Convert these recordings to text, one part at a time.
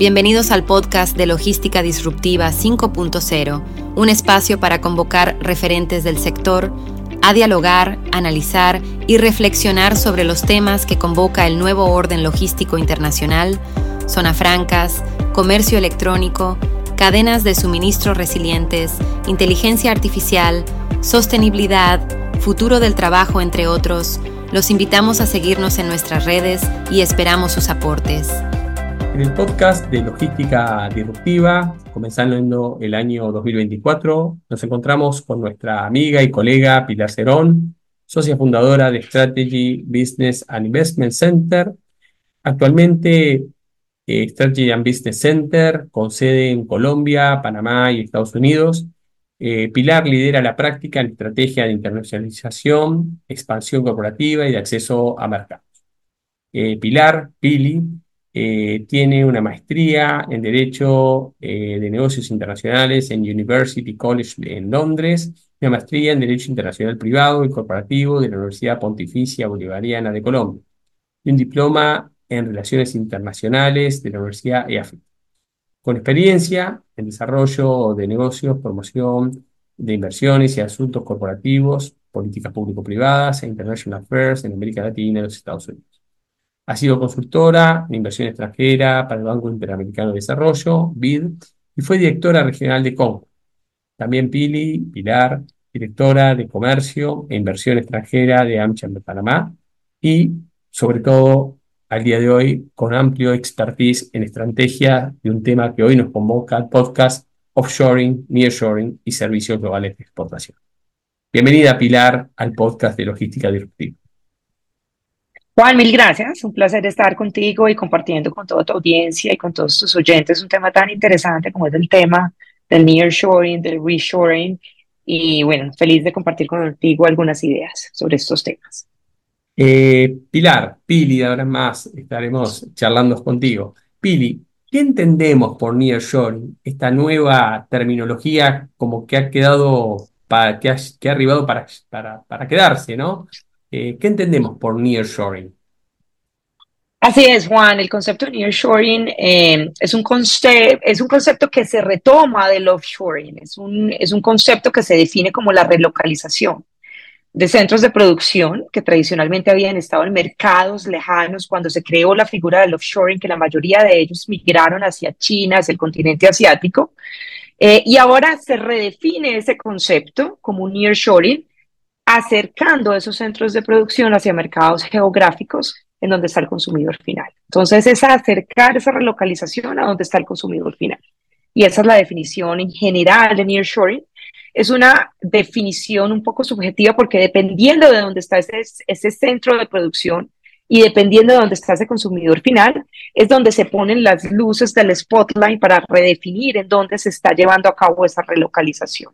Bienvenidos al podcast de Logística Disruptiva 5.0, un espacio para convocar referentes del sector a dialogar, analizar y reflexionar sobre los temas que convoca el nuevo orden logístico internacional, zona francas, comercio electrónico, cadenas de suministro resilientes, inteligencia artificial, sostenibilidad, futuro del trabajo, entre otros. Los invitamos a seguirnos en nuestras redes y esperamos sus aportes. En el podcast de Logística Disruptiva, comenzando el año 2024, nos encontramos con nuestra amiga y colega Pilar Cerón, socia fundadora de Strategy Business and Investment Center. Actualmente, eh, Strategy and Business Center, con sede en Colombia, Panamá y Estados Unidos. Eh, Pilar lidera la práctica en estrategia de internacionalización, expansión corporativa y de acceso a mercados. Eh, Pilar, Pili, eh, tiene una maestría en Derecho eh, de Negocios Internacionales en University College en Londres, una maestría en Derecho Internacional Privado y Corporativo de la Universidad Pontificia Bolivariana de Colombia y un diploma en Relaciones Internacionales de la Universidad EAFIT. Con experiencia en desarrollo de negocios, promoción de inversiones y asuntos corporativos, políticas público-privadas e international affairs en América Latina y los Estados Unidos. Ha sido consultora en inversión extranjera para el Banco Interamericano de Desarrollo, BID, y fue directora regional de Congo. También Pili, Pilar, directora de Comercio e Inversión Extranjera de AmCham de Panamá y, sobre todo, al día de hoy, con amplio expertise en estrategia de un tema que hoy nos convoca al podcast Offshoring, Nearshoring y Servicios Globales de Exportación. Bienvenida, Pilar, al podcast de Logística Disruptiva. Juan, mil gracias. Un placer estar contigo y compartiendo con toda tu audiencia y con todos tus oyentes un tema tan interesante como es el tema del nearshoring, del reshoring. Y bueno, feliz de compartir contigo algunas ideas sobre estos temas. Eh, Pilar, Pili, ahora más estaremos charlando contigo. Pili, ¿qué entendemos por nearshoring? Esta nueva terminología como que ha quedado, para, que, ha, que ha arribado para, para, para quedarse, ¿no? Eh, ¿Qué entendemos por nearshoring? Así es, Juan. El concepto de nearshoring eh, es, un es un concepto que se retoma del offshoring. Es un, es un concepto que se define como la relocalización de centros de producción que tradicionalmente habían estado en mercados lejanos cuando se creó la figura del offshoring, que la mayoría de ellos migraron hacia China, hacia el continente asiático. Eh, y ahora se redefine ese concepto como un nearshoring acercando esos centros de producción hacia mercados geográficos en donde está el consumidor final. Entonces es acercar esa relocalización a donde está el consumidor final. Y esa es la definición en general de nearshoring. Es una definición un poco subjetiva porque dependiendo de dónde está ese, centro de producción y dependiendo de dónde está ese consumidor final, es donde se ponen las luces del spotlight para redefinir en dónde se está llevando a cabo esa relocalización.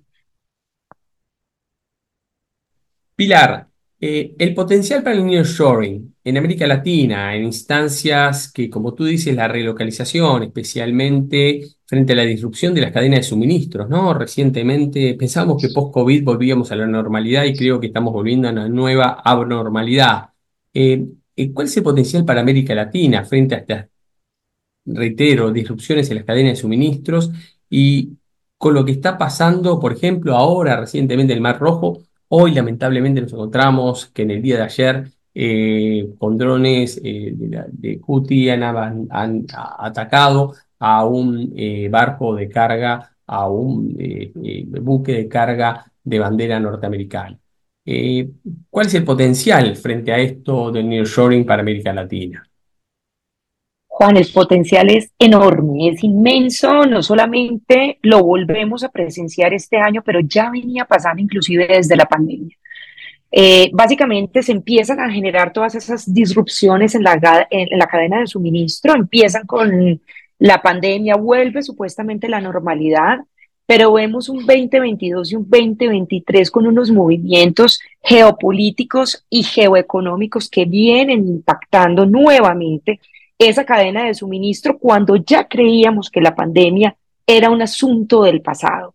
Pilar, eh, el potencial para el nearshoring en América Latina, en instancias que, como tú dices, la relocalización, especialmente frente a la disrupción de las cadenas de suministros, ¿no? Recientemente pensábamos que post-COVID volvíamos a la normalidad y creo que estamos volviendo a una nueva abnormalidad. Eh, eh, ¿Cuál es el potencial para América Latina frente a estas, reitero, disrupciones en las cadenas de suministros y con lo que está pasando, por ejemplo, ahora recientemente el Mar Rojo? Hoy lamentablemente nos encontramos que en el día de ayer eh, con drones eh, de, de han, atacado a un eh, barco de carga, a un buque de carga de bandera norteamericana. ¿Cuál es el potencial frente a esto del nearshoring para América Latina? Juan, el potencial es enorme, es inmenso, no solamente lo volvemos a presenciar este año, pero ya venía pasando inclusive desde la pandemia. Eh, básicamente se empiezan a generar todas esas disrupciones en la, en la cadena de suministro, empiezan con la pandemia, vuelve supuestamente la normalidad, pero vemos un 2022 y un 2023 con unos movimientos geopolíticos y geoeconómicos que vienen impactando nuevamente esa cadena de suministro cuando ya creíamos que la pandemia era un asunto del pasado.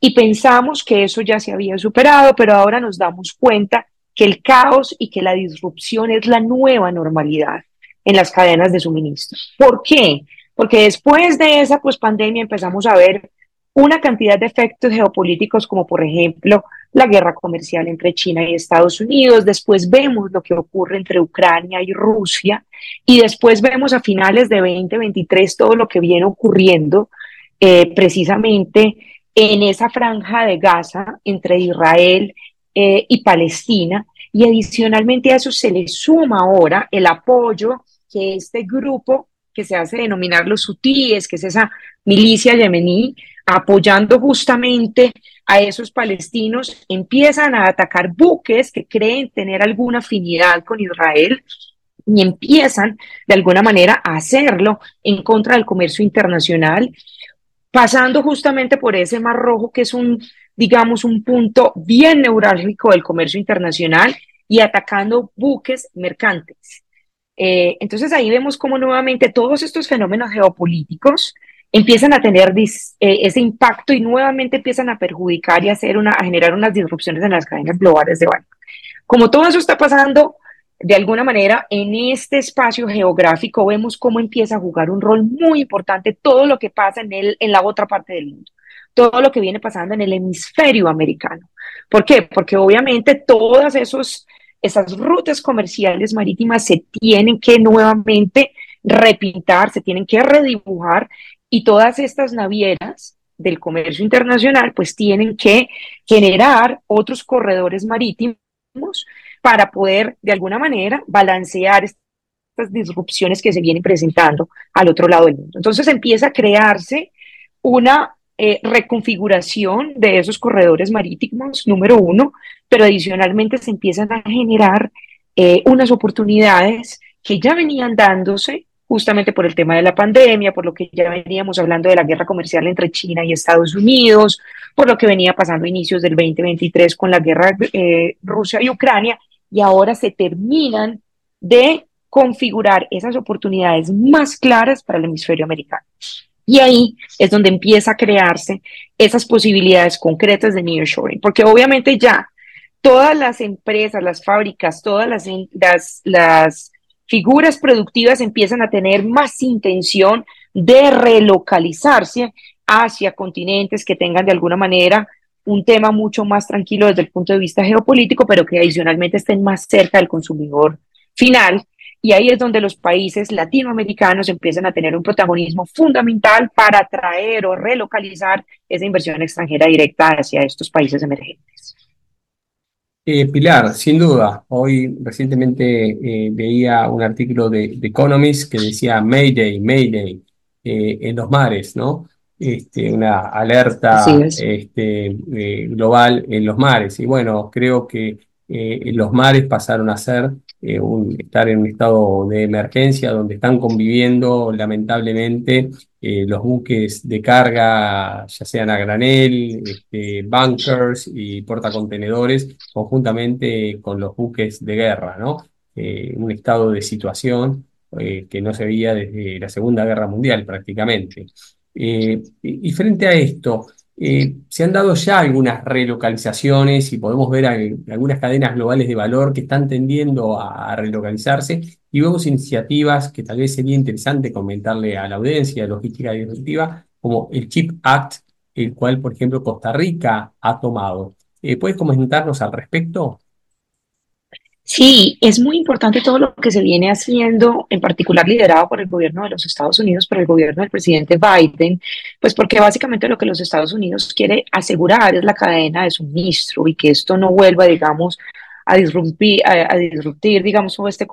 Y pensamos que eso ya se había superado, pero ahora nos damos cuenta que el caos y que la disrupción es la nueva normalidad en las cadenas de suministro. ¿Por qué? porque después de esa pues, pandemia empezamos a ver una cantidad de efectos geopolíticos como por ejemplo la guerra comercial entre China y Estados Unidos, después vemos lo que ocurre entre Ucrania y Rusia y después vemos a finales de 2023 todo lo que viene ocurriendo eh, precisamente en esa franja de Gaza entre Israel eh, y Palestina y adicionalmente a eso se le suma ahora el apoyo que este grupo que se hace denominar los hutíes, que es esa milicia yemení, apoyando justamente a esos palestinos, empiezan a atacar buques que creen tener alguna afinidad con Israel y empiezan de alguna manera a hacerlo en contra del comercio internacional, pasando justamente por ese mar rojo que es un, digamos, un punto bien neurálgico del comercio internacional y atacando buques mercantes. Eh, entonces ahí vemos cómo nuevamente todos estos fenómenos geopolíticos empiezan a tener eh, ese impacto y nuevamente empiezan a perjudicar y a, hacer una, a generar unas disrupciones en las cadenas globales de valor. Como todo eso está pasando, de alguna manera, en este espacio geográfico vemos cómo empieza a jugar un rol muy importante todo lo que pasa en, el, en la otra parte del mundo, todo lo que viene pasando en el hemisferio americano. ¿Por qué? Porque obviamente todas esos, esas rutas comerciales marítimas se tienen que nuevamente repintar, se tienen que redibujar y todas estas navieras del comercio internacional pues tienen que generar otros corredores marítimos para poder de alguna manera balancear estas disrupciones que se vienen presentando al otro lado del mundo. Entonces empieza a crearse una eh, reconfiguración de esos corredores marítimos, número uno, pero adicionalmente se empiezan a generar eh, unas oportunidades que ya venían dándose justamente por el tema de la pandemia, por lo que ya veníamos hablando de la guerra comercial entre China y Estados Unidos, por lo que venía pasando a inicios del 2023 con la guerra eh, Rusia y Ucrania, y ahora se terminan de configurar esas oportunidades más claras para el hemisferio americano. Y ahí es donde empieza a crearse esas posibilidades concretas de nearshoring, porque obviamente ya todas las empresas, las fábricas, todas las, las, las figuras productivas empiezan a tener más intención de relocalizarse hacia continentes que tengan de alguna manera un tema mucho más tranquilo desde el punto de vista geopolítico, pero que adicionalmente estén más cerca del consumidor final. Y ahí es donde los países latinoamericanos empiezan a tener un protagonismo fundamental para atraer o relocalizar esa inversión extranjera directa hacia estos países emergentes. Eh, Pilar, sin duda, hoy recientemente eh, veía un artículo de, Economist que decía Mayday, Mayday eh, en los mares, ¿no? Este, una alerta este, global en los mares. Y bueno, creo que los mares pasaron a ser eh, estar en un estado de emergencia donde están conviviendo lamentablemente eh, los buques de carga, ya sean a granel, este, bunkers y portacontenedores, conjuntamente con los buques de guerra, ¿no? Eh, un estado de situación que no se veía desde la Segunda Guerra Mundial prácticamente. y frente a esto, eh, se han dado ya algunas relocalizaciones y podemos ver algunas cadenas globales de valor que están tendiendo a, relocalizarse y vemos iniciativas que tal vez sería interesante comentarle a la audiencia de logística disruptiva, como el CHIP Act, el cual, por ejemplo, Costa Rica ha tomado. Eh, ¿Puedes comentarnos al respecto? Sí, es muy importante todo lo que se viene haciendo, en particular liderado por el gobierno de los Estados Unidos, por el gobierno del presidente Biden, pues porque básicamente lo que los Estados Unidos quiere asegurar es la cadena de suministro y que esto no vuelva, digamos, a disrumpir, a, disruptir, digamos, todo este,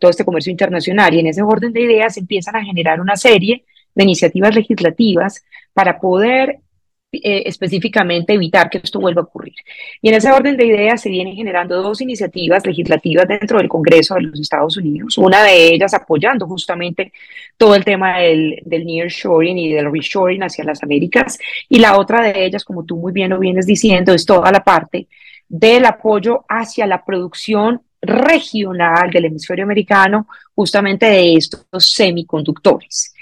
todo este comercio internacional. Y en ese orden de ideas empiezan a generar una serie de iniciativas legislativas para poder eh, específicamente evitar que esto vuelva a ocurrir. Y en ese orden de ideas se vienen generando dos iniciativas legislativas dentro del Congreso de los Estados Unidos, una de ellas apoyando justamente todo el tema del, del nearshoring y del reshoring hacia las Américas, y la otra de ellas, como tú muy bien lo vienes diciendo, es toda la parte del apoyo hacia la producción regional del hemisferio americano justamente de estos semiconductores.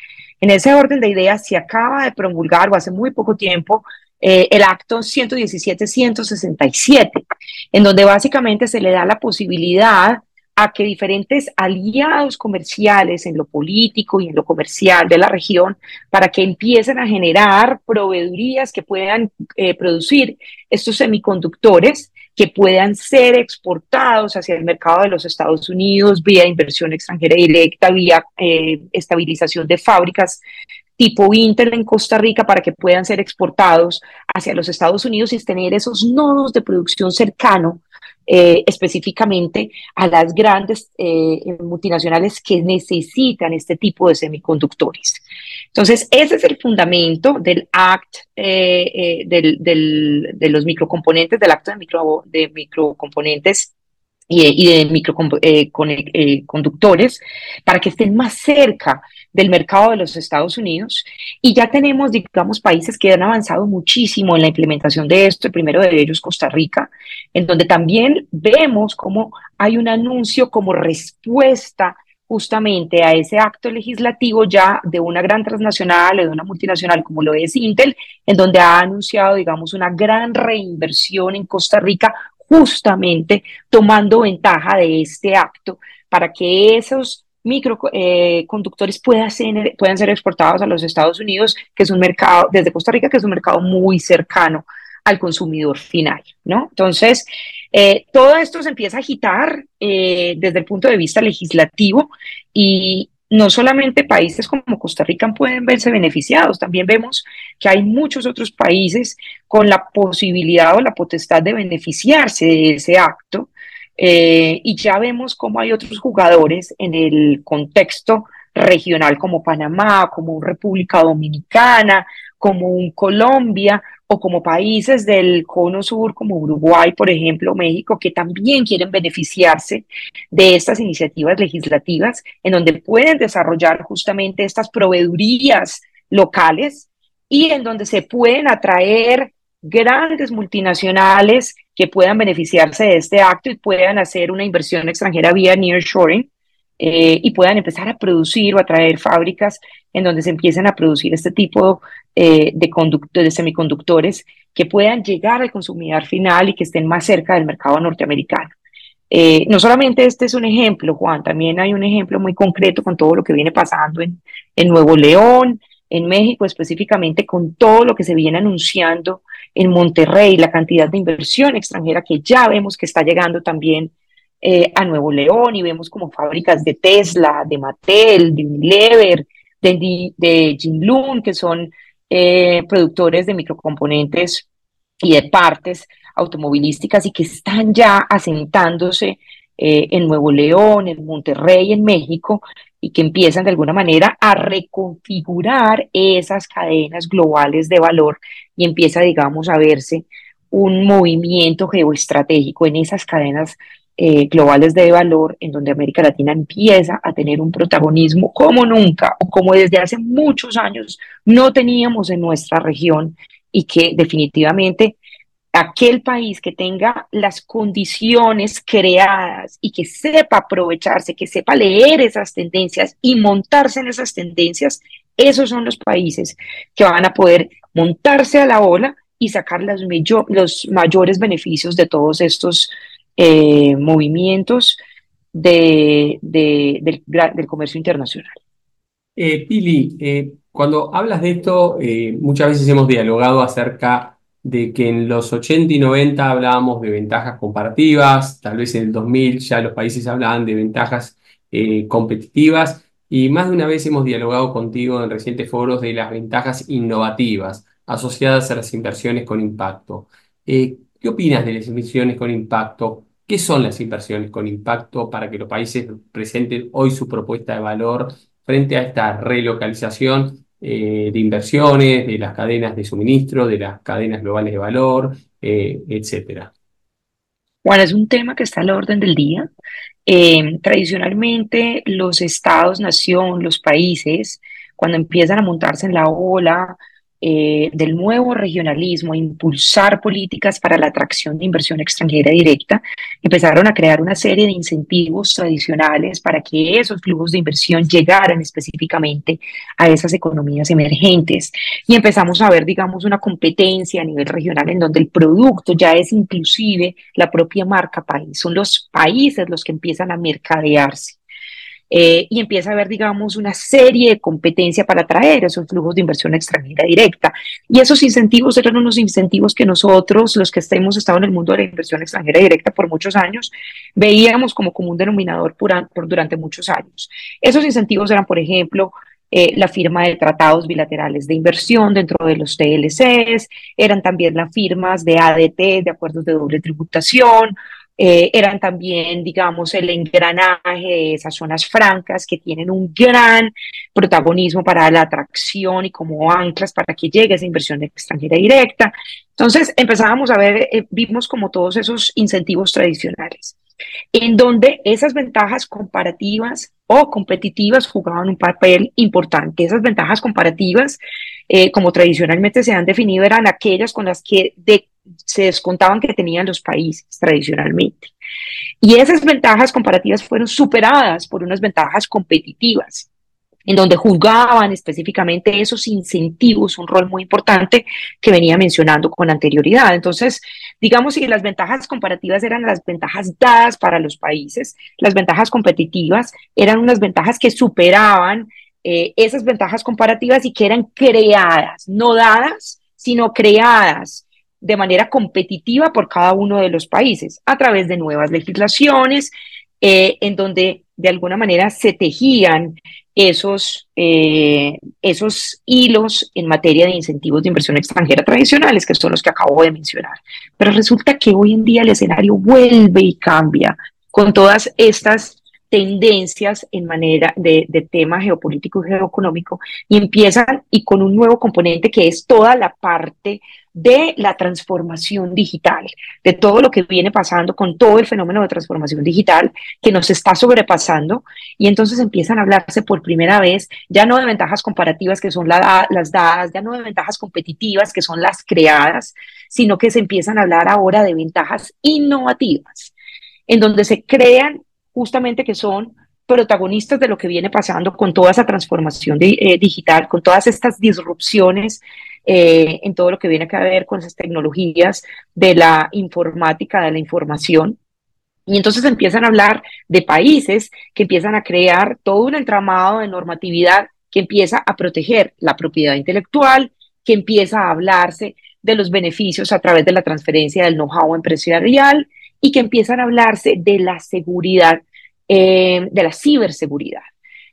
En ese orden de ideas se acaba de promulgar, o hace muy poco tiempo, eh, el acto 117-167, en donde básicamente se le da la posibilidad a que diferentes aliados comerciales en lo político y en lo comercial de la región, para que empiecen a generar proveedurías que puedan eh, producir estos semiconductores que puedan ser exportados hacia el mercado de los Estados Unidos vía inversión extranjera directa, vía eh, estabilización de fábricas tipo Intel en Costa Rica para que puedan ser exportados hacia los Estados Unidos y tener esos nodos de producción cercano eh, específicamente a las grandes eh, multinacionales que necesitan este tipo de semiconductores. Entonces, ese es el fundamento del ACT, eh, de los microcomponentes, del acto de microcomponentes y de, microconductores para que estén más cerca del mercado de los Estados Unidos. Y ya tenemos, digamos, países que han avanzado muchísimo en la implementación de esto, el primero de ellos Costa Rica, en donde también vemos cómo hay un anuncio como respuesta justamente a ese acto legislativo ya de una gran transnacional o de una multinacional como lo es Intel, en donde ha anunciado, digamos, una gran reinversión en Costa Rica justamente tomando ventaja de este acto para que esos microconductores eh, puedan, ser, puedan ser exportados a los Estados Unidos, que es un mercado, desde Costa Rica, que es un mercado muy cercano al consumidor final, ¿no? Entonces, eh, todo esto se empieza a agitar eh, desde el punto de vista legislativo y no solamente países como Costa Rica pueden verse beneficiados, también vemos que hay muchos otros países con la posibilidad o la potestad de beneficiarse de ese acto eh, y ya vemos cómo hay otros jugadores en el contexto regional como Panamá, como República Dominicana, como un Colombia o como países del cono sur como Uruguay, por ejemplo, México, que también quieren beneficiarse de estas iniciativas legislativas en donde pueden desarrollar justamente estas proveedurías locales y en donde se pueden atraer grandes multinacionales que puedan beneficiarse de este acto y puedan hacer una inversión extranjera vía nearshoring eh, y puedan empezar a producir o a traer fábricas en donde se empiecen a producir este tipo eh, de, de semiconductores que puedan llegar al consumidor final y que estén más cerca del mercado norteamericano. Eh, no solamente este es un ejemplo, Juan, también hay un ejemplo muy concreto con todo lo que viene pasando en, en Nuevo León, en México específicamente, con todo lo que se viene anunciando en Monterrey, la cantidad de inversión extranjera que ya vemos que está llegando también eh, a Nuevo León y vemos como fábricas de Tesla, de Mattel, de Unilever, de, de Jinlun, que son eh, productores de microcomponentes y de partes automovilísticas y que están ya asentándose eh, en Nuevo León, en Monterrey, en México, y que empiezan de alguna manera a reconfigurar esas cadenas globales de valor y empieza, digamos, a verse un movimiento geoestratégico en esas cadenas eh, globales de valor en donde América Latina empieza a tener un protagonismo como nunca o como desde hace muchos años no teníamos en nuestra región y que definitivamente aquel país que tenga las condiciones creadas y que sepa aprovecharse, que sepa leer esas tendencias y montarse en esas tendencias, esos son los países que van a poder montarse a la ola y sacar los, los mayores beneficios de todos estos eh, movimientos de, del, comercio internacional. Eh, Pili, eh, cuando hablas de esto, muchas veces hemos dialogado acerca de que en los 80 y 90 hablábamos de ventajas comparativas, tal vez en el 2000 ya los países hablaban de ventajas competitivas y más de una vez hemos dialogado contigo en recientes foros de las ventajas innovativas asociadas a las inversiones con impacto. ¿Qué opinas de las inversiones con impacto? ¿Qué son las inversiones con impacto para que los países presenten hoy su propuesta de valor frente a esta relocalización eh, de inversiones, de las cadenas de suministro, de las cadenas globales de valor, eh, etcétera? Bueno, es un tema que está a la orden del día. Eh, tradicionalmente, los estados, nación, los países, cuando empiezan a montarse en la ola eh, del nuevo regionalismo, impulsar políticas para la atracción de inversión extranjera directa, empezaron a crear una serie de incentivos tradicionales para que esos flujos de inversión llegaran específicamente a esas economías emergentes. Y empezamos a ver, digamos, una competencia a nivel regional en donde el producto ya es inclusive la propia marca país. Son los países los que empiezan a mercadearse. Eh, y empieza a haber, digamos, una serie de competencia para atraer esos flujos de inversión extranjera directa. Y esos incentivos eran unos incentivos que nosotros, los que hemos estado en el mundo de la inversión extranjera directa por muchos años, veíamos como común denominador durante muchos años. Esos incentivos eran, por ejemplo, eh, la firma de tratados bilaterales de inversión dentro de los TLCs, eran también las firmas de ADT, de acuerdos de doble tributación, eh, eran también, digamos, el engranaje de esas zonas francas que tienen un gran protagonismo para la atracción y como anclas para que llegue esa inversión extranjera directa. Entonces empezábamos a ver, eh, vimos como todos esos incentivos tradicionales, en donde esas ventajas comparativas o competitivas jugaban un papel importante. Esas ventajas comparativas, eh, como tradicionalmente se han definido, eran aquellas con las que de se descontaban que tenían los países tradicionalmente. Y esas ventajas comparativas fueron superadas por unas ventajas competitivas, en donde jugaban específicamente esos incentivos, un rol muy importante que venía mencionando con anterioridad. Entonces, digamos, si las ventajas comparativas eran las ventajas dadas para los países, las ventajas competitivas eran unas ventajas que superaban eh, esas ventajas comparativas y que eran creadas, no dadas, sino creadas de manera competitiva por cada uno de los países a través de nuevas legislaciones eh, en donde de alguna manera se tejían esos, eh, esos hilos en materia de incentivos de inversión extranjera tradicionales, que son los que acabo de mencionar. Pero resulta que hoy en día el escenario vuelve y cambia con todas estas tendencias en manera de, tema geopolítico y geoeconómico y empiezan y con un nuevo componente que es toda la parte de la transformación digital, de todo lo que viene pasando con todo el fenómeno de transformación digital que nos está sobrepasando. Y entonces empiezan a hablarse por primera vez ya no de ventajas comparativas que son las dadas, ya no de ventajas competitivas que son las creadas, sino que se empiezan a hablar ahora de ventajas innovativas, en donde se crean justamente que son protagonistas de lo que viene pasando con toda esa transformación eh, digital, con todas estas disrupciones eh, en todo lo que viene a ver con esas tecnologías de la informática, de la información. Y entonces empiezan a hablar de países que empiezan a crear todo un entramado de normatividad que empieza a proteger la propiedad intelectual, que empieza a hablarse de los beneficios a través de la transferencia del know-how empresarial y que empiezan a hablarse de la seguridad, eh, de la ciberseguridad.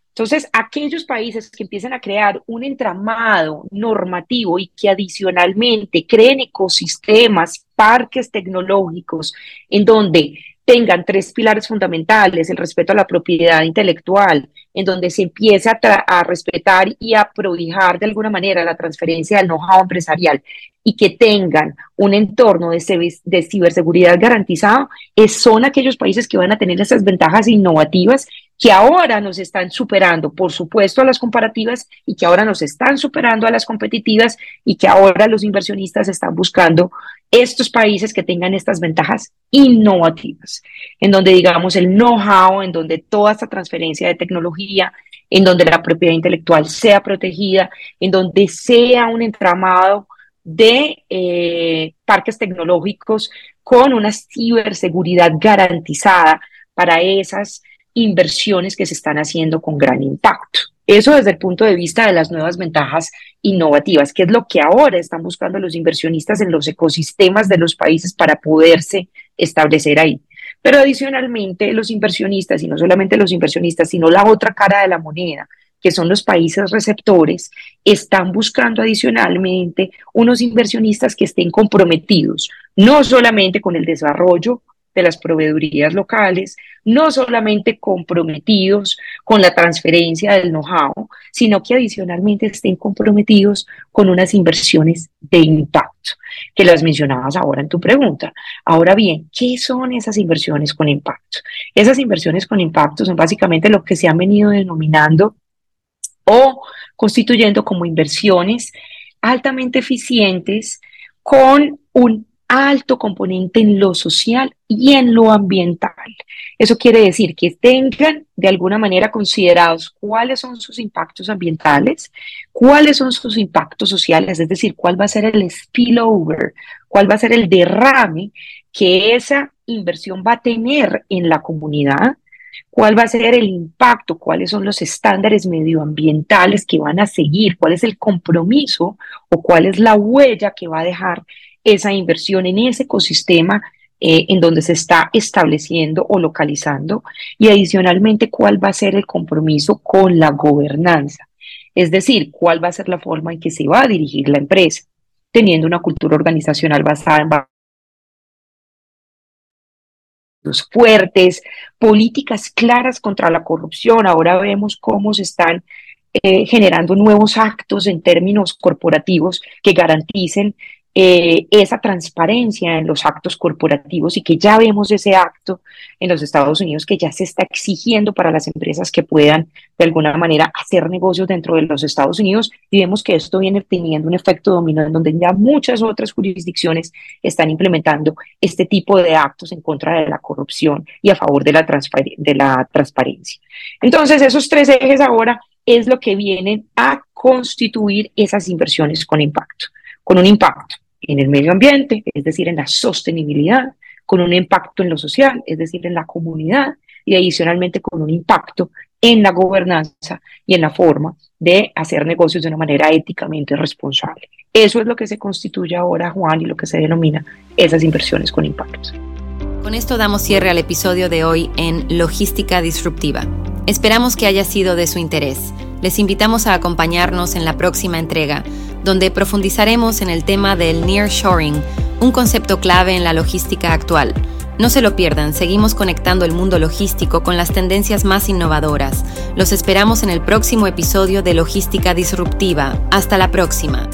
Entonces, aquellos países que empiezan a crear un entramado normativo y que adicionalmente creen ecosistemas, parques tecnológicos, en donde tengan tres pilares fundamentales, el respeto a la propiedad intelectual, en donde se empieza a, respetar y a prohijar de alguna manera la transferencia del know-how empresarial y que tengan un entorno de, ciberseguridad garantizado, son aquellos países que van a tener esas ventajas innovativas que ahora nos están superando, por supuesto, a las comparativas y que ahora nos están superando a las competitivas y que ahora los inversionistas están buscando estos países que tengan estas ventajas innovativas, en donde digamos el know-how, en donde toda esta transferencia de tecnología, en donde la propiedad intelectual sea protegida, en donde sea un entramado de eh, parques tecnológicos con una ciberseguridad garantizada para esas inversiones que se están haciendo con gran impacto. Eso desde el punto de vista de las nuevas ventajas innovativas, que es lo que ahora están buscando los inversionistas en los ecosistemas de los países para poderse establecer ahí. Pero adicionalmente los inversionistas, y no solamente los inversionistas, sino la otra cara de la moneda, que son los países receptores, están buscando adicionalmente unos inversionistas que estén comprometidos no solamente con el desarrollo de las proveedurías locales, no solamente comprometidos con la transferencia del know-how, sino que adicionalmente estén comprometidos con unas inversiones de impacto, que las mencionabas ahora en tu pregunta. Ahora bien, ¿qué son esas inversiones con impacto? Esas inversiones con impacto son básicamente lo que se han venido denominando o constituyendo como inversiones altamente eficientes con un alto componente en lo social y en lo ambiental. Eso quiere decir que tengan de alguna manera considerados cuáles son sus impactos ambientales, cuáles son sus impactos sociales, es decir, cuál va a ser el spillover, cuál va a ser el derrame que esa inversión va a tener en la comunidad, cuál va a ser el impacto, cuáles son los estándares medioambientales que van a seguir, cuál es el compromiso o cuál es la huella que va a dejar esa inversión en ese ecosistema eh, en donde se está estableciendo o localizando y adicionalmente cuál va a ser el compromiso con la gobernanza, es decir, cuál va a ser la forma en que se va a dirigir la empresa, teniendo una cultura organizacional basada en fuertes, políticas claras contra la corrupción. Ahora vemos cómo se están eh, generando nuevos actos en términos corporativos que garanticen eh, esa transparencia en los actos corporativos y que ya vemos ese acto en los Estados Unidos que ya se está exigiendo para las empresas que puedan de alguna manera hacer negocios dentro de los Estados Unidos y vemos que esto viene teniendo un efecto dominó en donde ya muchas otras jurisdicciones están implementando este tipo de actos en contra de la corrupción y a favor de la, de la transparencia. Entonces, esos tres ejes ahora es lo que vienen a constituir esas inversiones con impacto con un impacto en el medio ambiente, es decir, en la sostenibilidad, con un impacto en lo social, es decir, en la comunidad, y adicionalmente con un impacto en la gobernanza y en la forma de hacer negocios de una manera éticamente responsable. Eso es lo que se constituye ahora, Juan, y lo que se denomina esas inversiones con impactos. Con esto damos cierre al episodio de hoy en Logística Disruptiva. Esperamos que haya sido de su interés. Les invitamos a acompañarnos en la próxima entrega donde profundizaremos en el tema del nearshoring, un concepto clave en la logística actual. No se lo pierdan, seguimos conectando el mundo logístico con las tendencias más innovadoras. Los esperamos en el próximo episodio de Logística Disruptiva. Hasta la próxima.